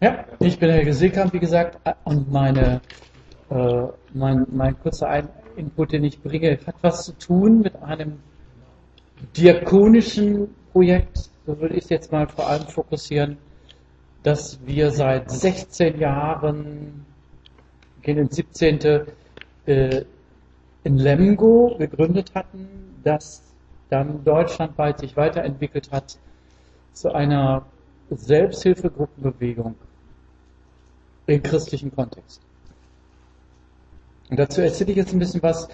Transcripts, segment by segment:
Ja, ich bin Helge Seekamp, wie gesagt, und meine, äh, mein, mein kurzer Ein Input, den ich bringe, hat was zu tun mit einem diakonischen Projekt, so würde ich es jetzt mal vor allem fokussieren, dass wir seit 16 Jahren, gehen ins 17. Äh, in Lemgo gegründet hatten, das dann deutschlandweit sich weiterentwickelt hat zu einer Selbsthilfegruppenbewegung im christlichen Kontext. Und dazu erzähle ich jetzt ein bisschen was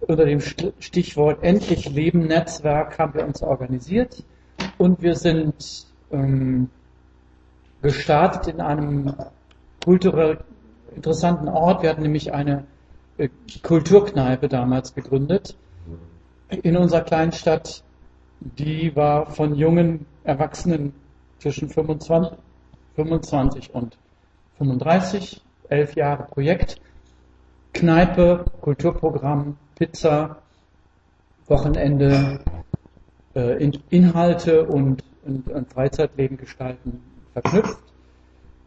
unter dem Stichwort Endlich Leben Netzwerk haben wir uns organisiert und wir sind ähm, gestartet in einem kulturell interessanten Ort. Wir hatten nämlich eine äh, Kulturkneipe damals gegründet in unserer kleinen Stadt. Die war von jungen Erwachsenen zwischen 25, 25 und 35, elf Jahre Projekt. Kneipe, Kulturprogramm, Pizza, Wochenende, äh, Inhalte und, und, und Freizeitleben gestalten verknüpft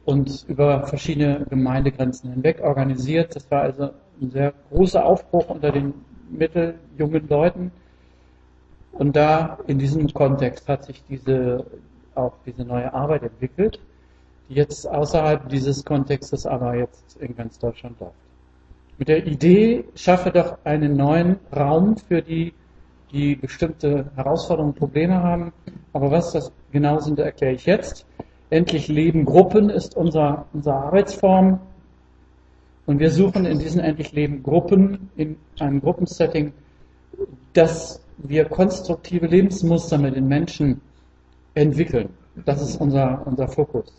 und über verschiedene Gemeindegrenzen hinweg organisiert. Das war also ein sehr großer Aufbruch unter den mitteljungen Leuten. Und da in diesem Kontext hat sich diese, auch diese neue Arbeit entwickelt, die jetzt außerhalb dieses Kontextes aber jetzt in ganz Deutschland läuft. Mit der Idee, schaffe doch einen neuen Raum für die, die bestimmte Herausforderungen Probleme haben. Aber was das genau sind, erkläre ich jetzt. Endlich Leben Gruppen ist unser, unsere Arbeitsform. Und wir suchen in diesen Endlich Leben Gruppen, in einem Gruppensetting, dass wir konstruktive Lebensmuster mit den Menschen entwickeln. Das ist unser, unser Fokus.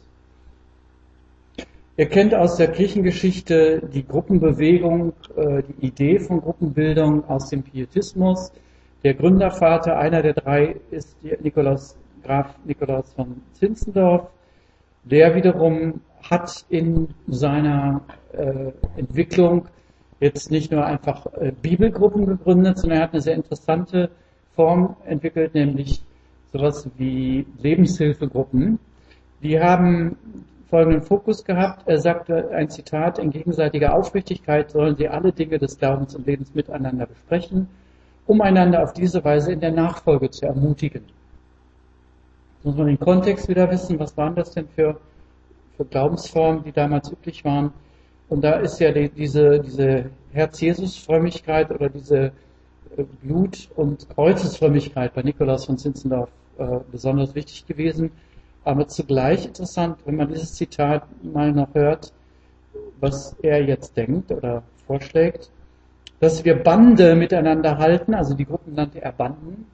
Ihr kennt aus der Kirchengeschichte die Gruppenbewegung, äh, die Idee von Gruppenbildung aus dem Pietismus. Der Gründervater, einer der drei, ist Nikolaus, Graf Nikolaus von Zinzendorf. Der wiederum hat in seiner äh, Entwicklung jetzt nicht nur einfach äh, Bibelgruppen gegründet, sondern er hat eine sehr interessante Form entwickelt, nämlich sowas wie Lebenshilfegruppen. Die haben folgenden Fokus gehabt. Er sagte ein Zitat, in gegenseitiger Aufrichtigkeit sollen sie alle Dinge des Glaubens und Lebens miteinander besprechen, um einander auf diese Weise in der Nachfolge zu ermutigen muss man den Kontext wieder wissen, was waren das denn für, für Glaubensformen, die damals üblich waren. Und da ist ja die, diese, diese Herz-Jesus-Frömmigkeit oder diese äh, Blut- und Kreuzesfrömmigkeit bei Nikolaus von Zinzendorf äh, besonders wichtig gewesen. Aber zugleich interessant, wenn man dieses Zitat mal noch hört, was er jetzt denkt oder vorschlägt, dass wir Bande miteinander halten, also die Gruppen nannte er Banden,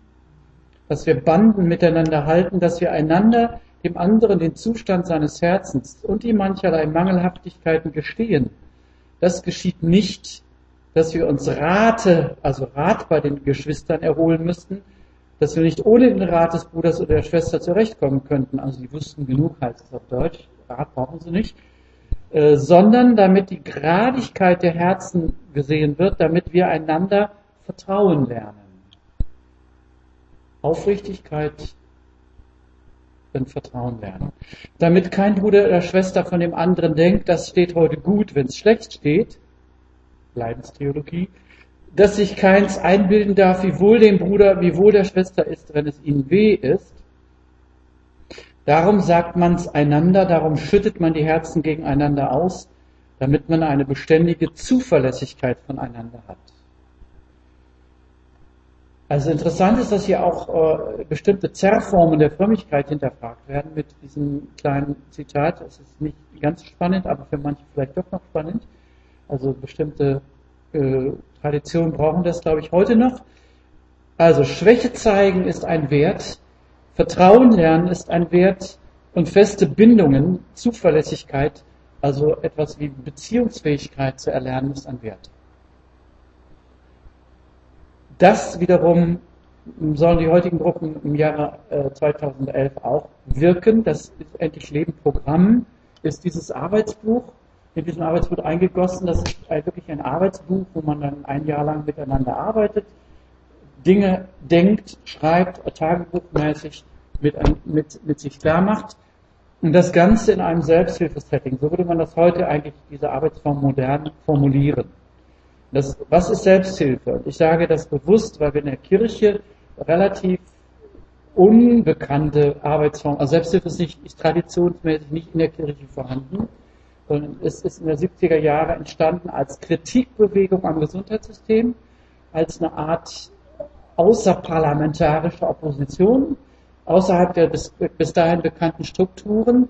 dass wir Banden miteinander halten, dass wir einander, dem anderen den Zustand seines Herzens und die mancherlei Mangelhaftigkeiten gestehen. Das geschieht nicht, dass wir uns Rate, also Rat bei den Geschwistern erholen müssten, dass wir nicht ohne den Rat des Bruders oder der Schwester zurechtkommen könnten. Also die wussten genug, heißt es auf Deutsch, Rat brauchen sie nicht, äh, sondern damit die Gradigkeit der Herzen gesehen wird, damit wir einander vertrauen lernen. Aufrichtigkeit und Vertrauen lernen. Damit kein Bruder oder Schwester von dem anderen denkt, das steht heute gut, wenn es schlecht steht, Leidenstheologie, dass sich keins einbilden darf, wie wohl dem Bruder, wie wohl der Schwester ist, wenn es ihnen weh ist. Darum sagt man es einander, darum schüttet man die Herzen gegeneinander aus, damit man eine beständige Zuverlässigkeit voneinander hat. Also interessant ist, dass hier auch äh, bestimmte Zerrformen der Frömmigkeit hinterfragt werden mit diesem kleinen Zitat. Es ist nicht ganz spannend, aber für manche vielleicht doch noch spannend. Also bestimmte äh, Traditionen brauchen das, glaube ich, heute noch. Also Schwäche zeigen ist ein Wert, Vertrauen lernen ist ein Wert und feste Bindungen, Zuverlässigkeit, also etwas wie Beziehungsfähigkeit zu erlernen, ist ein Wert. Das wiederum sollen die heutigen Gruppen im Jahre 2011 äh, auch wirken. Das ist endlich Leben Programm, ist dieses Arbeitsbuch in diesem Arbeitsbuch eingegossen. Das ist wirklich ein Arbeitsbuch, wo man dann ein Jahr lang miteinander arbeitet, Dinge denkt, schreibt, tagebuchmäßig mit, mit, mit sich klar macht. Und das Ganze in einem Selbsthilfesetting. So würde man das heute eigentlich, diese Arbeitsform modern formulieren. Das, was ist Selbsthilfe? Ich sage das bewusst, weil wir in der Kirche relativ unbekannte Arbeitsform, also Selbsthilfe ist, nicht, ist traditionsmäßig nicht in der Kirche vorhanden, sondern es ist in der 70er Jahre entstanden als Kritikbewegung am Gesundheitssystem, als eine Art außerparlamentarische Opposition, außerhalb der bis, bis dahin bekannten Strukturen.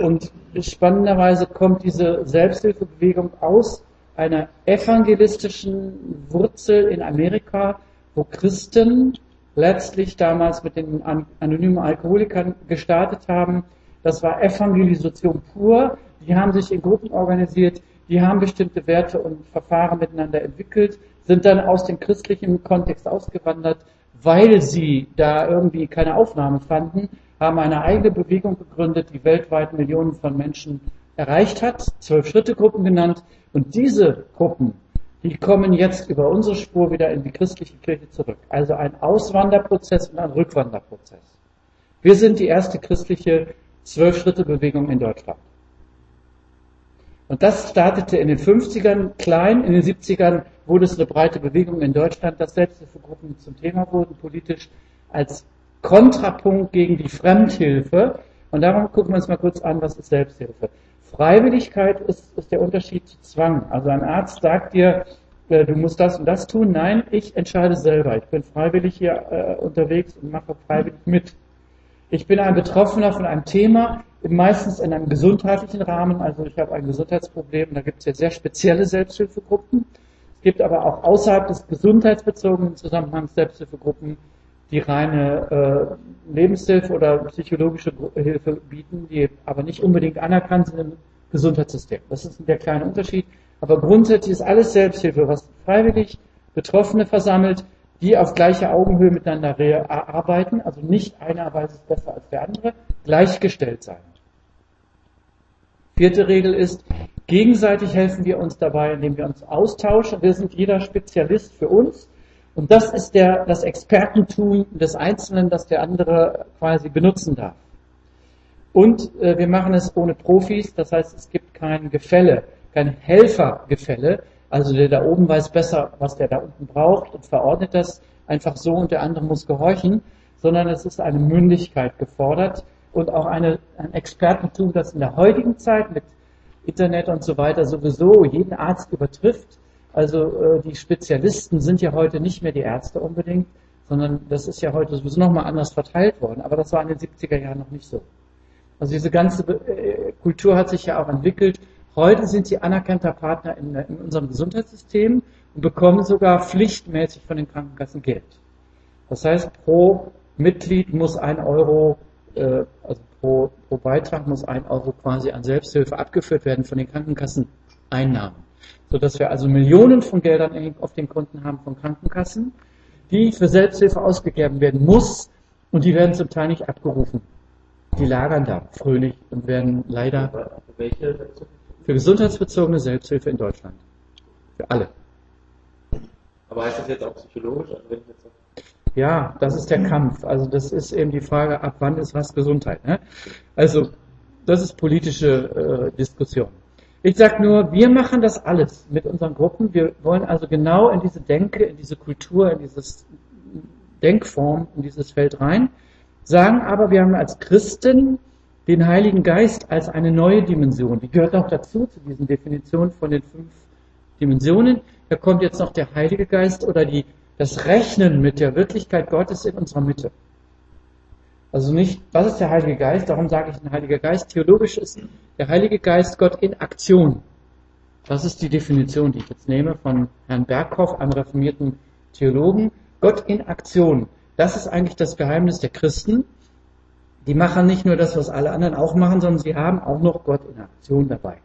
Und spannenderweise kommt diese Selbsthilfebewegung aus einer evangelistischen Wurzel in Amerika, wo Christen letztlich damals mit den anonymen Alkoholikern gestartet haben. Das war Evangelisation pur. Die haben sich in Gruppen organisiert, die haben bestimmte Werte und Verfahren miteinander entwickelt, sind dann aus dem christlichen Kontext ausgewandert, weil sie da irgendwie keine Aufnahme fanden, haben eine eigene Bewegung gegründet, die weltweit Millionen von Menschen erreicht hat, zwölf Schritte-Gruppen genannt. Und diese Gruppen, die kommen jetzt über unsere Spur wieder in die christliche Kirche zurück. Also ein Auswanderprozess und ein Rückwanderprozess. Wir sind die erste christliche Zwölf-Schritte-Bewegung in Deutschland. Und das startete in den 50ern klein, in den 70ern wurde es eine breite Bewegung in Deutschland, dass Selbsthilfegruppen zum Thema wurden, politisch als Kontrapunkt gegen die Fremdhilfe. Und darum gucken wir uns mal kurz an, was ist Selbsthilfe. Freiwilligkeit ist, ist der Unterschied zu Zwang. Also ein Arzt sagt dir, äh, du musst das und das tun. Nein, ich entscheide selber. Ich bin freiwillig hier äh, unterwegs und mache freiwillig mit. Ich bin ein Betroffener von einem Thema, meistens in einem gesundheitlichen Rahmen. Also ich habe ein Gesundheitsproblem, da gibt es ja sehr spezielle Selbsthilfegruppen. Es gibt aber auch außerhalb des gesundheitsbezogenen Zusammenhangs Selbsthilfegruppen, die reine äh, Lebenshilfe oder psychologische Hilfe bieten, die aber nicht unbedingt anerkannt sind im Gesundheitssystem. Das ist der kleine Unterschied. Aber grundsätzlich ist alles Selbsthilfe, was freiwillig Betroffene versammelt, die auf gleicher Augenhöhe miteinander arbeiten, also nicht einer weiß es besser als der andere, gleichgestellt sein. Vierte Regel ist, gegenseitig helfen wir uns dabei, indem wir uns austauschen. Wir sind jeder Spezialist für uns. Und das ist der, das Expertentum des Einzelnen, das der andere quasi benutzen darf. Und äh, wir machen es ohne Profis, das heißt, es gibt kein Gefälle, kein Helfergefälle, also der da oben weiß besser, was der da unten braucht und verordnet das einfach so und der andere muss gehorchen, sondern es ist eine Mündigkeit gefordert und auch eine, ein Expertentum, das in der heutigen Zeit mit Internet und so weiter sowieso jeden Arzt übertrifft. Also äh, die Spezialisten sind ja heute nicht mehr die Ärzte unbedingt, sondern das ist ja heute sowieso nochmal anders verteilt worden. Aber das war in den 70er Jahren noch nicht so. Also diese ganze äh, Kultur hat sich ja auch entwickelt Heute sind sie anerkannter Partner in, in, unserem Gesundheitssystem und bekommen sogar pflichtmäßig von den Krankenkassen Geld. Das heißt, pro Mitglied muss ein Euro, äh, also pro, pro Beitrag muss ein Euro quasi an Selbsthilfe abgeführt werden von den Krankenkasseneinnahmen. Sodass wir also Millionen von Geldern auf den Konten haben von Krankenkassen, die für Selbsthilfe ausgegeben werden muss und die werden zum Teil nicht abgerufen. Die lagern da fröhlich und werden leider. Welche für gesundheitsbezogene Selbsthilfe in Deutschland. Für alle. Aber heißt das jetzt auch psychologisch? Also ja, das ist der Kampf. Also das ist eben die Frage, ab wann ist was Gesundheit. Ne? Also das ist politische äh, Diskussion. Ich sage nur, wir machen das alles mit unseren Gruppen. Wir wollen also genau in diese Denke, in diese Kultur, in dieses Denkform, in dieses Feld rein. Sagen aber, wir haben als Christen den Heiligen Geist als eine neue Dimension. Die gehört auch dazu, zu diesen Definitionen von den fünf Dimensionen. Da kommt jetzt noch der Heilige Geist oder die, das Rechnen mit der Wirklichkeit Gottes in unserer Mitte. Also nicht, was ist der Heilige Geist? Darum sage ich den Heiliger Geist. Theologisch ist der Heilige Geist Gott in Aktion. Das ist die Definition, die ich jetzt nehme von Herrn Berghoff, einem reformierten Theologen. Gott in Aktion. Das ist eigentlich das Geheimnis der Christen. Die machen nicht nur das, was alle anderen auch machen, sondern sie haben auch noch Gott in Aktion dabei.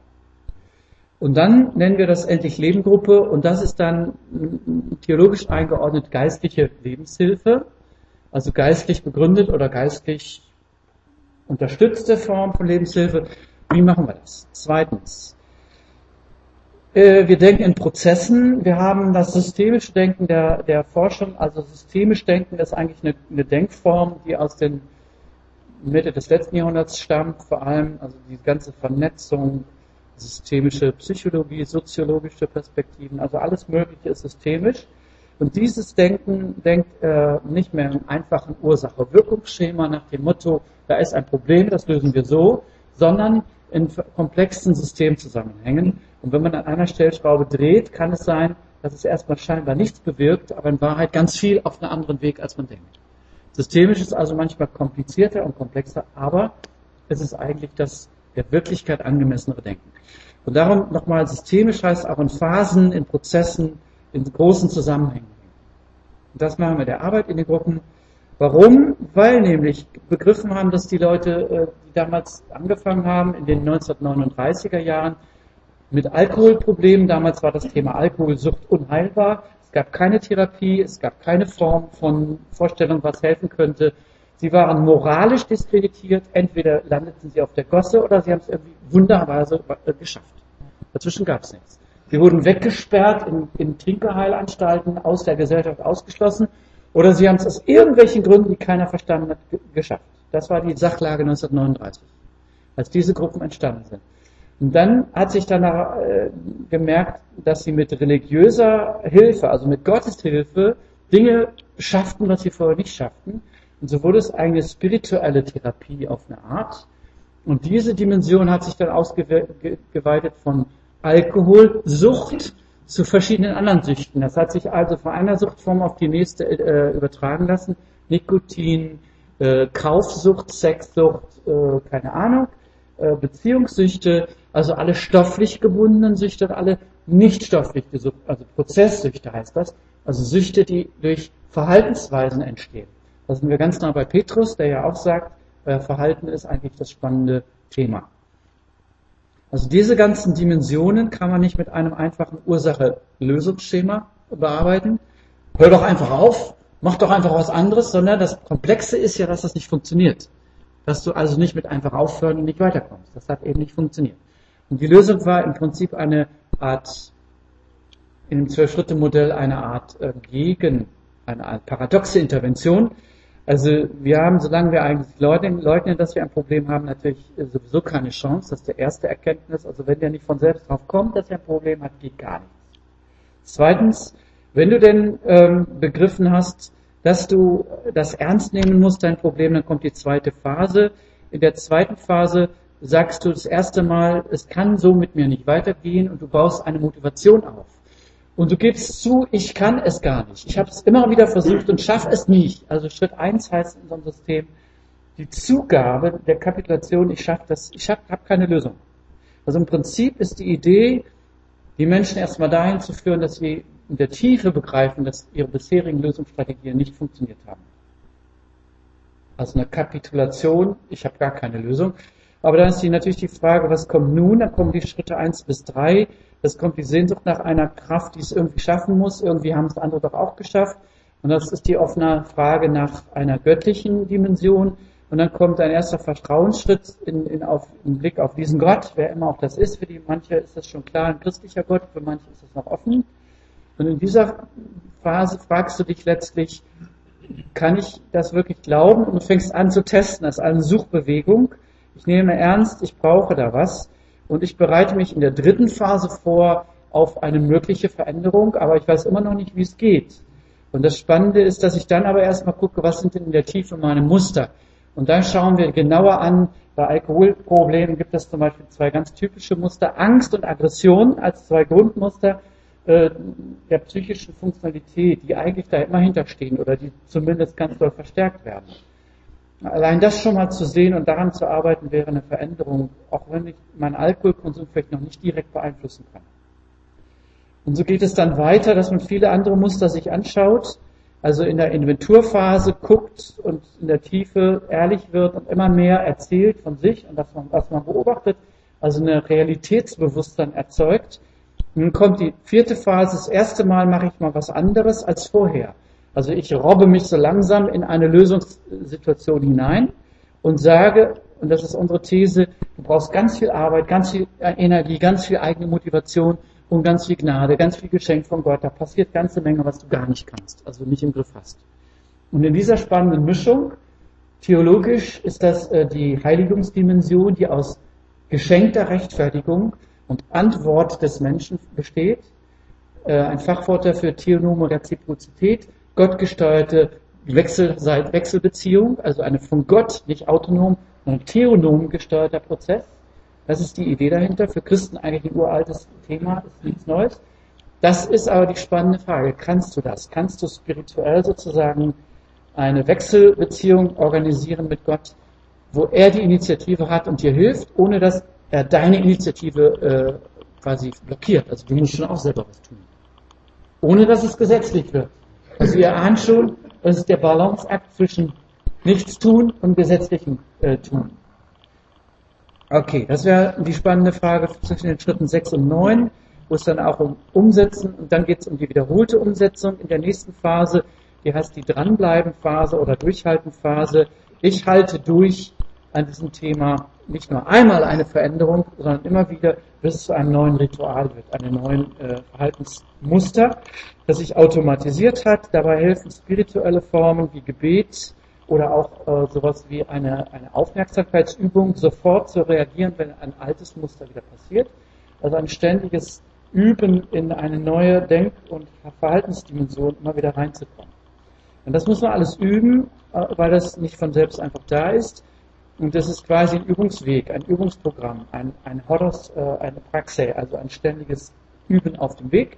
Und dann nennen wir das endlich Lebengruppe und das ist dann theologisch eingeordnet geistliche Lebenshilfe, also geistlich begründet oder geistlich unterstützte Form von Lebenshilfe. Wie machen wir das? Zweitens, äh, wir denken in Prozessen. Wir haben das systemische Denken der, der Forschung. Also systemisch Denken ist eigentlich eine, eine Denkform, die aus den Mitte des letzten Jahrhunderts stammt, vor allem also die ganze Vernetzung, systemische Psychologie, soziologische Perspektiven, also alles Mögliche ist systemisch. Und dieses Denken denkt äh, nicht mehr im einfachen Ursache-Wirkungsschema nach dem Motto, da ist ein Problem, das lösen wir so, sondern in komplexen Systemzusammenhängen. Und wenn man an einer Stellschraube dreht, kann es sein, dass es erstmal scheinbar nichts bewirkt, aber in Wahrheit ganz viel auf einem anderen Weg, als man denkt. Systemisch ist also manchmal komplizierter und komplexer, aber es ist eigentlich das der Wirklichkeit angemessenere Denken. Und darum nochmal, systemisch heißt auch in Phasen, in Prozessen, in großen Zusammenhängen. Und das machen wir der Arbeit in den Gruppen. Warum? Weil nämlich begriffen haben, dass die Leute, äh, die damals angefangen haben, in den 1939er Jahren, mit Alkoholproblemen, damals war das Thema Alkoholsucht unheilbar, gab keine Therapie, es gab keine Form von Vorstellung, was helfen könnte. Sie waren moralisch diskreditiert, entweder landeten sie auf der Gosse oder sie haben es irgendwie wunderweise äh, geschafft. Dazwischen gab es nichts. Sie wurden weggesperrt in, in Trinkerheilanstalten, aus der Gesellschaft ausgeschlossen oder sie haben es aus irgendwelchen Gründen, die keiner verstanden hat, geschafft. Das war die Sachlage 1939, als diese Gruppen entstanden sind. Und dann hat sich danach äh, gemerkt, dass sie mit religiöser Hilfe, also mit Gottes Hilfe, Dinge schafften, was sie vorher nicht schafften. Und so wurde es eine spirituelle Therapie auf eine Art. Und diese Dimension hat sich dann ausgeweitet von Alkoholsucht zu verschiedenen anderen Süchten. Das hat sich also von einer Suchtform auf die nächste äh, übertragen lassen. Nikotin, äh, Kaufsucht, Sexsucht, äh, keine Ahnung, äh, Beziehungssüchte, also alle stofflich gebundenen Süchte und alle nicht stofflich also Prozesssüchte heißt das, also Süchte, die durch Verhaltensweisen entstehen. Da sind wir ganz nah bei Petrus, der ja auch sagt, äh, Verhalten ist eigentlich das spannende Thema. Also diese ganzen Dimensionen kann man nicht mit einem einfachen Ursache-Lösungsschema bearbeiten. Hör doch einfach auf, mach doch einfach was anderes, sondern das Komplexe ist ja, dass das nicht funktioniert. Dass du also nicht mit einfach aufhören und nicht weiterkommst. Das hat eben nicht funktioniert. Und die Lösung war im Prinzip eine Art, in dem Zwölf-Schritte-Modell eine Art äh, Gegen, eine Art paradoxe Intervention, also wir haben, solange wir eigentlich leugnen, leugnen, dass wir ein Problem haben, natürlich sowieso keine Chance. Das ist der erste Erkenntnis. Also wenn der nicht von selbst drauf kommt, dass er ein Problem hat, geht gar nichts. Zweitens, wenn du denn ähm, begriffen hast, dass du das ernst nehmen musst, dein Problem, dann kommt die zweite Phase. In der zweiten Phase sagst du das erste Mal, es kann so mit mir nicht weitergehen und du baust eine Motivation auf. Und du gibst zu, ich kann es gar nicht. Ich habe es immer wieder versucht und schaffe es nicht. Also Schritt eins heißt in unserem System die Zugabe der Kapitulation, ich schaffe das, ich habe hab keine Lösung. Also im Prinzip ist die Idee, die Menschen erstmal dahin zu führen, dass sie in der Tiefe begreifen, dass ihre bisherigen Lösungsstrategien nicht funktioniert haben. Also eine Kapitulation, ich habe gar keine Lösung. Aber dann ist die, natürlich die Frage, was kommt nun? Dann kommen die Schritte eins bis drei. Es kommt die Sehnsucht nach einer Kraft, die es irgendwie schaffen muss. Irgendwie haben es andere doch auch geschafft. Und das ist die offene Frage nach einer göttlichen Dimension. Und dann kommt ein erster Vertrauensschritt in, in, auf, im Blick auf diesen Gott, wer immer auch das ist. Für die manche ist das schon klar, ein christlicher Gott, für manche ist das noch offen. Und in dieser Phase fragst du dich letztlich, kann ich das wirklich glauben? Und du fängst an zu testen, das ist eine Suchbewegung. Ich nehme ernst, ich brauche da was. Und ich bereite mich in der dritten Phase vor auf eine mögliche Veränderung, aber ich weiß immer noch nicht, wie es geht. Und das Spannende ist, dass ich dann aber erstmal gucke, was sind denn in der Tiefe meine Muster. Und dann schauen wir genauer an, bei Alkoholproblemen gibt es zum Beispiel zwei ganz typische Muster, Angst und Aggression als zwei Grundmuster äh, der psychischen Funktionalität, die eigentlich da immer hinterstehen oder die zumindest ganz doll verstärkt werden. Allein das schon mal zu sehen und daran zu arbeiten, wäre eine Veränderung, auch wenn ich meinen Alkoholkonsum vielleicht noch nicht direkt beeinflussen kann. Und so geht es dann weiter, dass man viele andere Muster sich anschaut, also in der Inventurphase guckt und in der Tiefe ehrlich wird und immer mehr erzählt von sich und das, was man beobachtet, also eine Realitätsbewusstsein erzeugt. Nun kommt die vierte Phase, das erste Mal mache ich mal was anderes als vorher. Also ich robbe mich so langsam in eine Lösungssituation hinein und sage, und das ist unsere These, du brauchst ganz viel Arbeit, ganz viel Energie, ganz viel eigene Motivation und ganz viel Gnade, ganz viel Geschenk von Gott. Da passiert ganze Menge, was du gar nicht kannst, also nicht im Griff hast. Und in dieser spannenden Mischung Theologisch ist das äh, die Heiligungsdimension, die aus geschenkter Rechtfertigung und Antwort des Menschen besteht. Äh, ein Fachwort dafür Theonome Reziprozität, gottgesteuerte Wechsel, Wechselbeziehung, also eine von Gott nicht autonom, sondern theonom gesteuerter Prozess. Das ist die Idee dahinter. Für Christen eigentlich ein uraltes Thema, ist nichts Neues. Das ist aber die spannende Frage. Kannst du das? Kannst du spirituell sozusagen eine Wechselbeziehung organisieren mit Gott, wo er die Initiative hat und dir hilft, ohne dass er deine Initiative äh, quasi blockiert? Also du musst schon auch selber was tun. Ohne dass es gesetzlich wird. Also ihr ahnt schon, das ist der Balanceakt zwischen Nichtstun und gesetzlichem äh, Tun. Okay, das wäre die spannende Frage zwischen den Schritten 6 und 9, wo es dann auch um Umsetzen und dann geht es um die wiederholte Umsetzung in der nächsten Phase, die heißt die Dranbleiben-Phase oder Durchhalten-Phase. Ich halte durch an diesem Thema nicht nur einmal eine Veränderung, sondern immer wieder, bis es zu einem neuen Ritual wird, einem neuen äh, Verhaltensmuster, das sich automatisiert hat. Dabei helfen spirituelle Formen wie Gebet, oder auch äh, sowas wie eine, eine Aufmerksamkeitsübung, sofort zu reagieren, wenn ein altes Muster wieder passiert. Also ein ständiges Üben in eine neue Denk- und Verhaltensdimension immer wieder reinzukommen. Und das muss man alles üben, äh, weil das nicht von selbst einfach da ist. Und das ist quasi ein Übungsweg, ein Übungsprogramm, ein, ein Horos, äh, eine Praxe, also ein ständiges Üben auf dem Weg.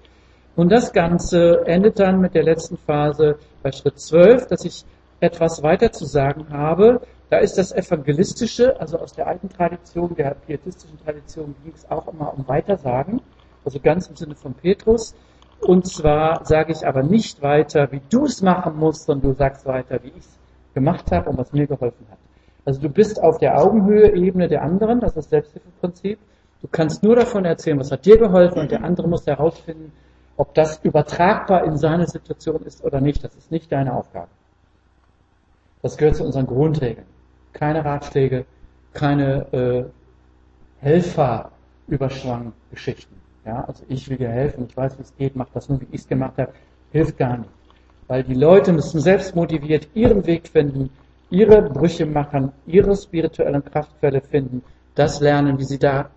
Und das Ganze endet dann mit der letzten Phase bei Schritt 12, dass ich etwas weiter zu sagen habe, da ist das Evangelistische, also aus der alten Tradition, der pietistischen Tradition ging es auch immer um Weitersagen, also ganz im Sinne von Petrus. Und zwar sage ich aber nicht weiter, wie du es machen musst, sondern du sagst weiter, wie ich es gemacht habe und was mir geholfen hat. Also du bist auf der Augenhöhe-Ebene der anderen, das ist das Selbsthilfeprinzip. Du kannst nur davon erzählen, was hat dir geholfen und der andere muss herausfinden, ob das übertragbar in seine Situation ist oder nicht. Das ist nicht deine Aufgabe. Das gehört zu unseren Grundregeln. Keine Ratschläge, keine äh, Helferüberschwang-Geschichten. Ja, also ich will dir helfen, ich weiß, wie es geht, mach das nur, wie ich es gemacht habe, hilft gar nicht. Weil die Leute müssen selbst motiviert ihren Weg finden, ihre Brüche machen, ihre spirituellen Kraftquelle finden, das lernen, wie sie da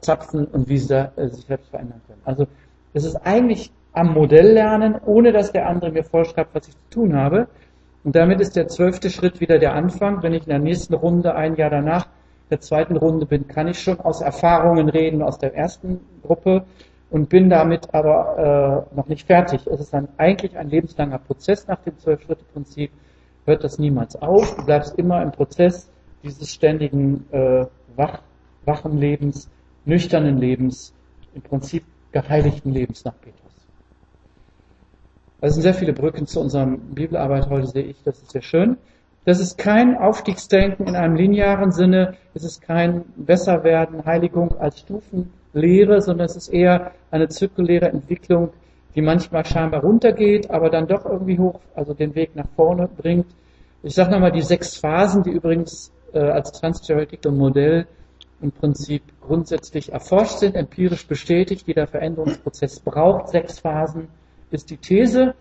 zapfen und wie sie da, äh, sich selbst verändern können. Also es ist eigentlich am Modell lernen, ohne dass der andere mir vorschreibt, was ich zu tun habe, und damit ist der zwölfte Schritt wieder der Anfang. Wenn ich in der nächsten Runde, ein Jahr danach, der zweiten Runde bin, kann ich schon aus Erfahrungen reden aus der ersten Gruppe und bin damit aber äh, noch nicht fertig. Es ist dann eigentlich ein lebenslanger Prozess nach dem Zwölf-Schritte-Prinzip. Hört das niemals auf. Du bleibst immer im Prozess dieses ständigen äh, wach, wachen Lebens, nüchternen Lebens, im Prinzip geheiligten Lebens nach Petrus. Also sind sehr viele Brücken zu unserer Bibelarbeit heute, sehe ich, das ist sehr schön. Das ist kein Aufstiegsdenken in einem linearen Sinne, es ist kein Besserwerden, Heiligung als Stufenlehre, sondern es ist eher eine zirkuläre Entwicklung, die manchmal scheinbar runtergeht, aber dann doch irgendwie hoch, also den Weg nach vorne bringt. Ich sage nochmal die sechs Phasen, die übrigens äh, als Trans-Theoretical Modell im Prinzip grundsätzlich erforscht sind, empirisch bestätigt. Jeder Veränderungsprozess braucht sechs Phasen ist die These.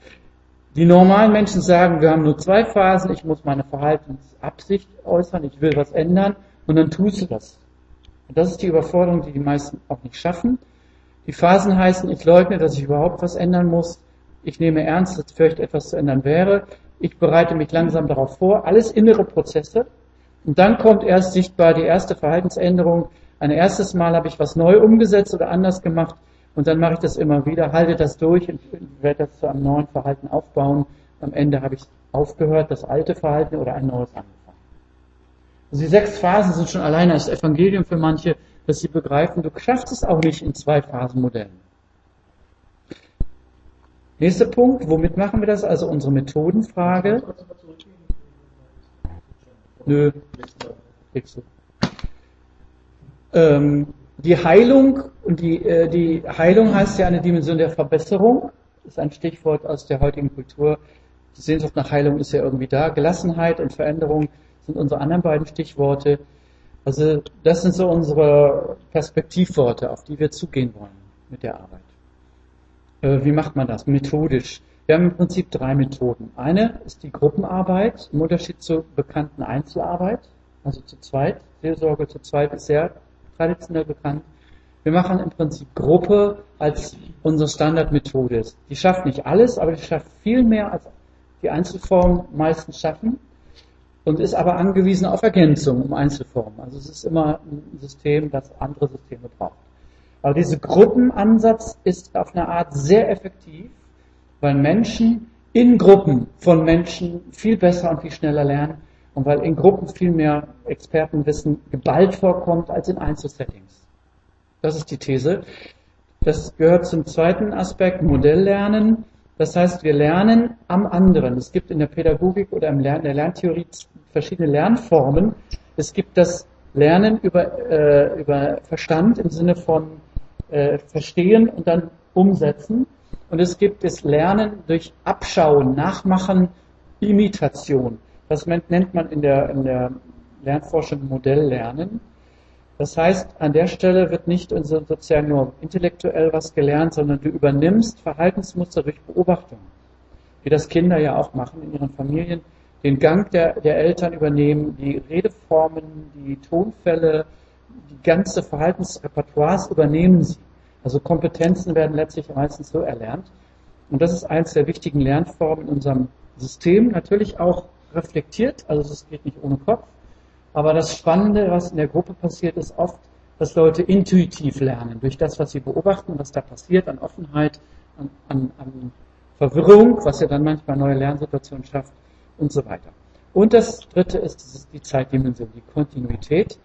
Die normalen Menschen sagen, wir haben nur zwei Phasen, ich muss meine Verhaltensabsicht äußern, ich will was ändern und dann tust du das. Und das ist die Überforderung, die die meisten auch nicht schaffen. Die Phasen heißen, ich leugne, dass ich überhaupt was ändern muss. Ich nehme ernst, dass vielleicht etwas zu ändern wäre. Ich bereite mich langsam darauf vor. Alles innere Prozesse. Und dann kommt erst sichtbar die erste Verhaltensänderung. Ein erstes Mal habe ich was neu umgesetzt oder anders gemacht. Und dann mache ich das immer wieder, halte das durch und werde das zu einem neuen Verhalten aufbauen. Am Ende habe ich aufgehört, das alte Verhalten oder ein neues angefangen. Also die sechs Phasen sind schon alleine als Evangelium für manche, dass sie begreifen, du schaffst es auch nicht in zwei Phasenmodellen. Nächster Punkt, womit machen wir das? Also unsere Methodenfrage. Nö, du. Ähm, die Heilung und die, äh, die Heilung heißt ja eine Dimension der Verbesserung. Ist ein Stichwort aus der heutigen Kultur. Die Sehnsucht nach Heilung ist ja irgendwie da. Gelassenheit und Veränderung sind unsere anderen beiden Stichworte. Also das sind so unsere Perspektivworte, auf die wir zugehen wollen mit der Arbeit. Äh, wie macht man das? Methodisch. Wir haben im Prinzip drei Methoden. Eine ist die Gruppenarbeit im Unterschied zur bekannten Einzelarbeit, also zu zweit. Seelsorge zu zweit ist sehr traditionell bekannt. Wir machen im Prinzip Gruppe als unsere Standardmethode. Die schafft nicht alles, aber die schafft viel mehr als die Einzelformen meistens schaffen und ist aber angewiesen auf Ergänzung um Einzelformen. Also es ist immer ein System, das andere Systeme braucht. Aber dieser Gruppenansatz ist auf eine Art sehr effektiv, weil Menschen in Gruppen von Menschen viel besser und viel schneller lernen und weil in Gruppen viel mehr Expertenwissen geballt vorkommt als in Einzelsettings. Das ist die These. Das gehört zum zweiten Aspekt, Modelllernen. Das heißt, wir lernen am anderen. Es gibt in der Pädagogik oder in der Lerntheorie verschiedene Lernformen. Es gibt das Lernen über, äh, über Verstand im Sinne von äh, Verstehen und dann Umsetzen. Und es gibt das Lernen durch Abschauen, Nachmachen, Imitation. Das nennt man in der, in der Lernforschung Modelllernen. Das heißt, an der Stelle wird nicht sozusagen nur intellektuell was gelernt, sondern du übernimmst Verhaltensmuster durch Beobachtung. Wie das Kinder ja auch machen in ihren Familien. Den Gang der, der Eltern übernehmen, die Redeformen, die Tonfälle, die ganze Verhaltensrepertoires übernehmen sie. Also Kompetenzen werden letztlich meistens so erlernt. Und das ist eines der wichtigen Lernformen in unserem System. Natürlich auch reflektiert, also es geht nicht ohne Kopf. Aber das Spannende, was in der Gruppe passiert, ist oft, dass Leute intuitiv lernen, durch das, was sie beobachten, was da passiert, an Offenheit, an, an, an Verwirrung, was ja dann manchmal neue Lernsituationen schafft und so weiter. Und das dritte ist, das ist die Zeitdimension, die Kontinuität.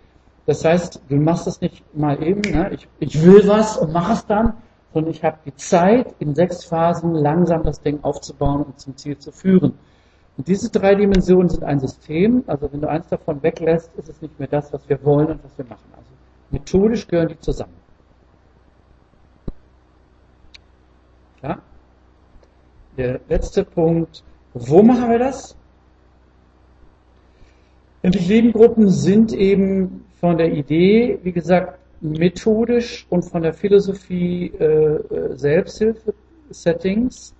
Das heißt, du machst es nicht mal eben, ne? ich, ich will was und mach es dann, sondern ich habe die Zeit, in sechs Phasen langsam das Ding aufzubauen und zum Ziel zu führen. Und diese drei Dimensionen sind ein System, also wenn du eins davon weglässt, ist es nicht mehr das, was wir wollen und was wir machen. Also methodisch gehören die zusammen. Ja? Der letzte Punkt, wo machen wir das? Endlich Lebengruppen sind eben von der Idee, wie gesagt, methodisch und von der Philosophie äh, äh, Selbsthilfe-Settings,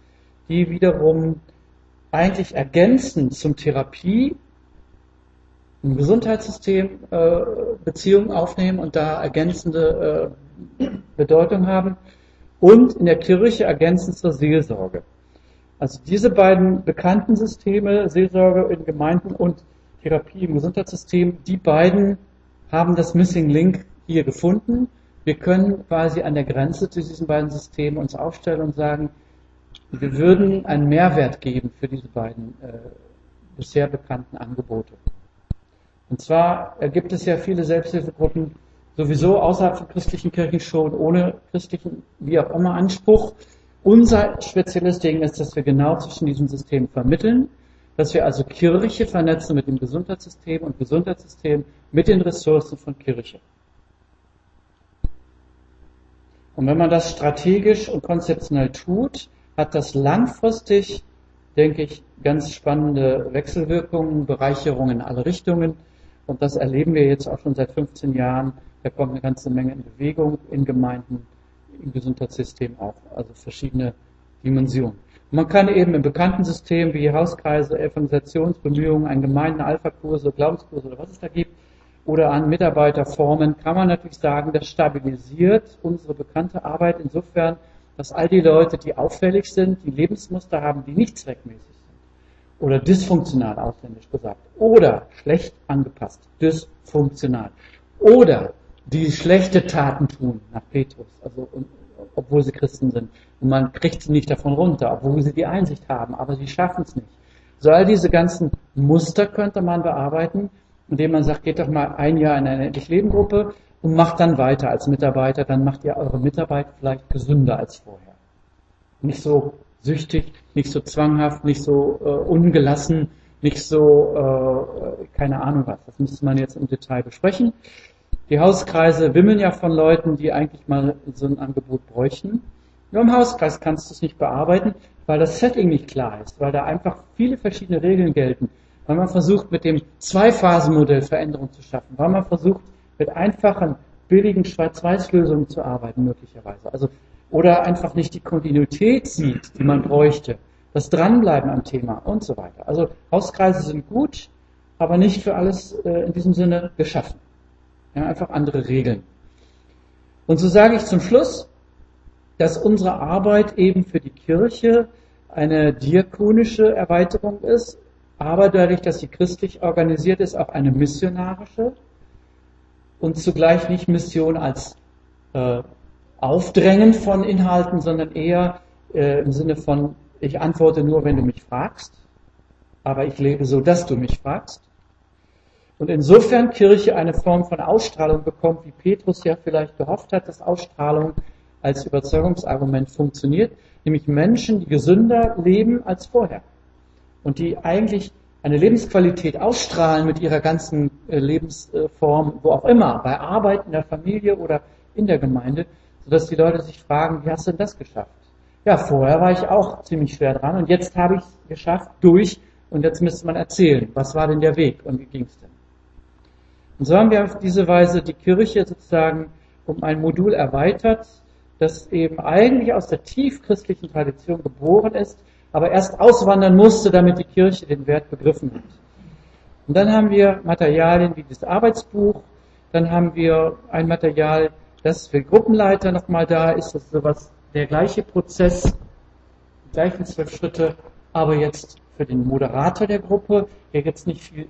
die wiederum eigentlich ergänzend zum Therapie im Gesundheitssystem äh, Beziehungen aufnehmen und da ergänzende äh, Bedeutung haben und in der Kirche ergänzend zur Seelsorge. Also diese beiden bekannten Systeme, Seelsorge in Gemeinden und Therapie im Gesundheitssystem, die beiden haben das Missing Link hier gefunden. Wir können quasi an der Grenze zu diesen beiden Systemen uns aufstellen und sagen, wir würden einen Mehrwert geben für diese beiden äh, bisher bekannten Angebote. Und zwar gibt es ja viele Selbsthilfegruppen sowieso außerhalb von christlichen Kirchen schon, ohne christlichen, wie auch immer, Anspruch. Unser spezielles Ding ist, dass wir genau zwischen diesen Systemen vermitteln dass wir also Kirche vernetzen mit dem Gesundheitssystem und Gesundheitssystem mit den Ressourcen von Kirche. Und wenn man das strategisch und konzeptionell tut, hat das langfristig, denke ich, ganz spannende Wechselwirkungen, Bereicherungen in alle Richtungen. Und das erleben wir jetzt auch schon seit 15 Jahren. Da kommt eine ganze Menge in Bewegung in Gemeinden, im Gesundheitssystem auch, also verschiedene Dimensionen. Man kann eben im bekannten System wie Hauskreise, Evangelisationsbemühungen, an Gemeinden, Alpha-Kurse, Glaubenskurse oder was es da gibt, oder an Mitarbeiterformen, kann man natürlich sagen, das stabilisiert unsere bekannte Arbeit insofern, dass all die Leute, die auffällig sind, die Lebensmuster haben, die nicht zweckmäßig sind, oder dysfunktional ausländisch gesagt, oder schlecht angepasst, dysfunktional, oder die schlechte Taten tun nach Petrus, also obwohl sie Christen sind. Und man kriegt sie nicht davon runter, obwohl sie die Einsicht haben, aber sie schaffen es nicht. So all diese ganzen Muster könnte man bearbeiten, indem man sagt, geht doch mal ein Jahr in eine Endlich-Leben-Gruppe und macht dann weiter als Mitarbeiter, dann macht ihr eure Mitarbeit vielleicht gesünder als vorher. Nicht so süchtig, nicht so zwanghaft, nicht so äh, ungelassen, nicht so, äh, keine Ahnung was. Das müsste man jetzt im Detail besprechen. Die Hauskreise wimmeln ja von Leuten, die eigentlich mal so ein Angebot bräuchten. Nur im Hauskreis kannst du es nicht bearbeiten, weil das Setting nicht klar ist, weil da einfach viele verschiedene Regeln gelten, weil man versucht, mit dem Zwei-Phasen-Modell Veränderungen zu schaffen, weil man versucht, mit einfachen, billigen Schwarz-Weiß-Lösungen zu arbeiten, möglicherweise. Also, oder einfach nicht die Kontinuität sieht, die man bräuchte, das Dranbleiben am Thema und so weiter. Also Hauskreise sind gut, aber nicht für alles äh, in diesem Sinne geschaffen. Ja, einfach andere Regeln. Und so sage ich zum Schluss, dass unsere Arbeit eben für die Kirche eine diakonische Erweiterung ist, aber dadurch, dass sie christlich organisiert ist, auch eine missionarische und zugleich nicht Mission als äh, Aufdrängen von Inhalten, sondern eher äh, im Sinne von, ich antworte nur, wenn du mich fragst, aber ich lebe so, dass du mich fragst. Und insofern Kirche eine Form von Ausstrahlung bekommt, wie Petrus ja vielleicht gehofft hat, dass Ausstrahlung als Überzeugungsargument funktioniert, nämlich Menschen, die gesünder leben als vorher und die eigentlich eine Lebensqualität ausstrahlen mit ihrer ganzen äh, Lebensform, wo auch immer, bei Arbeit, in der Familie oder in der Gemeinde, sodass die Leute sich fragen, wie hast du denn das geschafft? Ja, vorher war ich auch ziemlich schwer dran und jetzt habe ich es geschafft durch und jetzt müsste man erzählen, was war denn der Weg und wie ging es denn? Und so haben wir auf diese Weise die Kirche sozusagen um ein Modul erweitert, das eben eigentlich aus der tiefchristlichen Tradition geboren ist, aber erst auswandern musste, damit die Kirche den Wert begriffen hat. Und dann haben wir Materialien wie das Arbeitsbuch, dann haben wir ein Material, das für Gruppenleiter nochmal da ist, das ist sowas der gleiche Prozess, die gleichen zwölf Schritte, aber jetzt für den Moderator der Gruppe, der jetzt nicht viel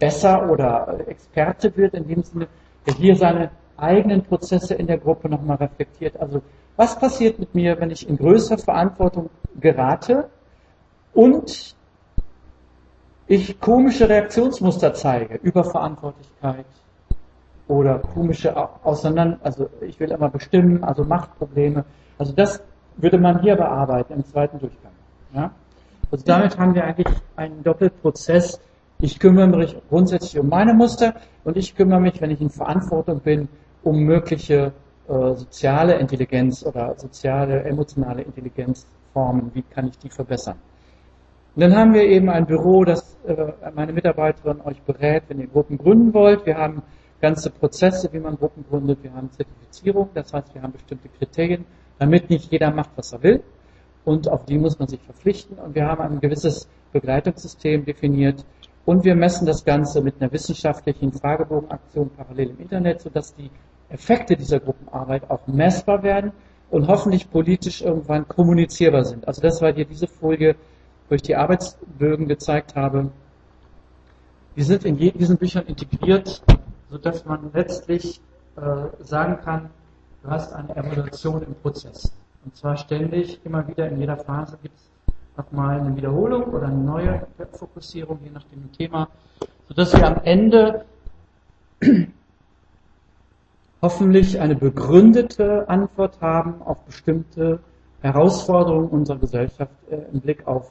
besser oder Experte wird, in dem Sinne, der hier seine eigenen Prozesse in der Gruppe nochmal reflektiert. Also was passiert mit mir, wenn ich in größere Verantwortung gerate und ich komische Reaktionsmuster zeige, Überverantwortlichkeit oder komische Auseinander, also ich will immer bestimmen, also Machtprobleme. Also das würde man hier bearbeiten im zweiten Durchgang. Ja? Also damit haben wir eigentlich einen Doppelprozess. Ich kümmere mich grundsätzlich um meine Muster und ich kümmere mich, wenn ich in Verantwortung bin, um mögliche äh, soziale Intelligenz oder soziale, emotionale Intelligenzformen. Wie kann ich die verbessern? Und dann haben wir eben ein Büro, das äh, meine Mitarbeiterin euch berät, wenn ihr Gruppen gründen wollt. Wir haben ganze Prozesse, wie man Gruppen gründet. Wir haben Zertifizierung, das heißt, wir haben bestimmte Kriterien damit nicht jeder macht, was er will. Und auf die muss man sich verpflichten. Und wir haben ein gewisses Begleitungssystem definiert. Und wir messen das Ganze mit einer wissenschaftlichen Fragebogenaktion parallel im Internet, sodass die Effekte dieser Gruppenarbeit auch messbar werden und hoffentlich politisch irgendwann kommunizierbar sind. Also das war dir diese Folie, wo ich die Arbeitsbögen gezeigt habe. Die sind in diesen Büchern integriert, sodass man letztlich äh, sagen kann, Du hast eine Evaluation im Prozess. Und zwar ständig, immer wieder in jeder Phase gibt es nochmal eine Wiederholung oder eine neue Fokussierung, je nach dem Thema, sodass wir am Ende hoffentlich eine begründete Antwort haben auf bestimmte Herausforderungen unserer Gesellschaft äh, im Blick auf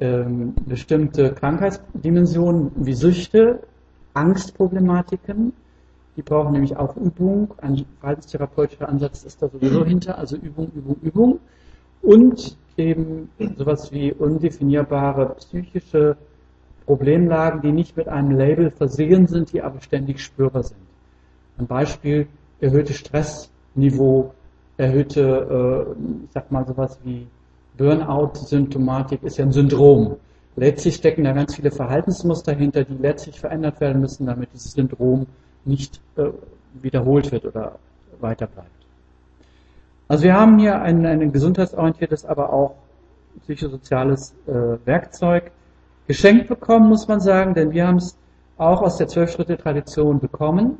ähm, bestimmte Krankheitsdimensionen wie Süchte, Angstproblematiken, die brauchen nämlich auch Übung. Ein verhaltenstherapeutischer Ansatz ist da sowieso hinter, also Übung, Übung, Übung. Und eben sowas wie undefinierbare psychische Problemlagen, die nicht mit einem Label versehen sind, die aber ständig spürbar sind. Ein Beispiel, erhöhte Stressniveau, erhöhte, äh, ich sag mal sowas wie Burnout-Symptomatik ist ja ein Syndrom. Letztlich stecken da ganz viele Verhaltensmuster hinter, die letztlich verändert werden müssen, damit dieses Syndrom nicht äh, wiederholt wird oder weiter bleibt. Also wir haben hier ein, ein gesundheitsorientiertes, aber auch psychosoziales äh, Werkzeug geschenkt bekommen, muss man sagen, denn wir haben es auch aus der Zwölf-Schritte-Tradition bekommen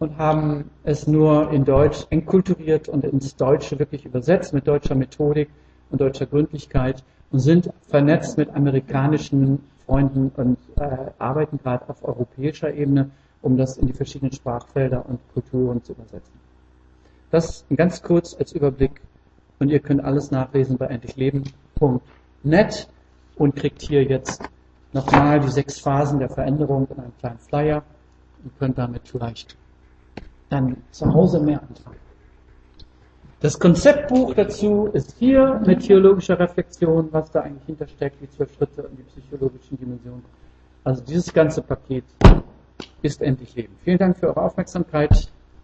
und haben es nur in Deutsch enkulturiert und ins Deutsche wirklich übersetzt mit deutscher Methodik und deutscher Gründlichkeit und sind vernetzt mit amerikanischen Freunden und äh, arbeiten gerade auf europäischer Ebene um das in die verschiedenen Sprachfelder und Kulturen zu übersetzen. Das ganz kurz als Überblick und ihr könnt alles nachlesen bei endlichleben.net und kriegt hier jetzt nochmal die sechs Phasen der Veränderung in einem kleinen Flyer und könnt damit vielleicht dann zu Hause mehr anfangen. Das Konzeptbuch dazu ist hier mit theologischer Reflexion, was da eigentlich hintersteckt, die zwölf Schritte und die psychologischen Dimensionen. Also dieses ganze Paket ist endlich Leben. Vielen Dank für eure Aufmerksamkeit.